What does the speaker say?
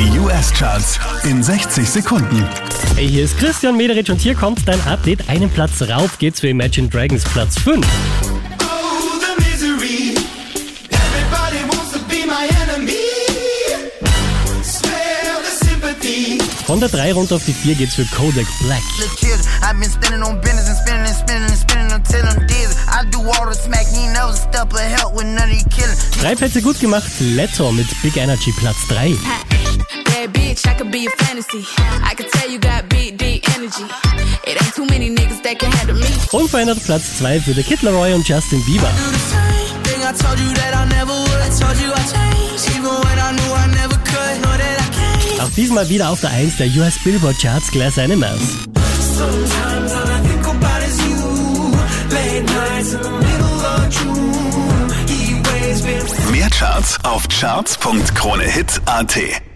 Die US-Charts in 60 Sekunden. Hey, hier ist Christian Mederich und hier kommt dein Update. Einen Platz rauf geht's für Imagine Dragons Platz 5. Von der 3 runter auf die 4 geht's für Kodak Black. Drei Plätze gut gemacht, Leto mit Big Energy Platz 3. Unverändert Platz 2 für The Kid Laroi und Justin Bieber. Auch diesmal wieder auf der 1 der US Billboard Charts Glass Animals. Mehr Charts auf charts.kronehit.at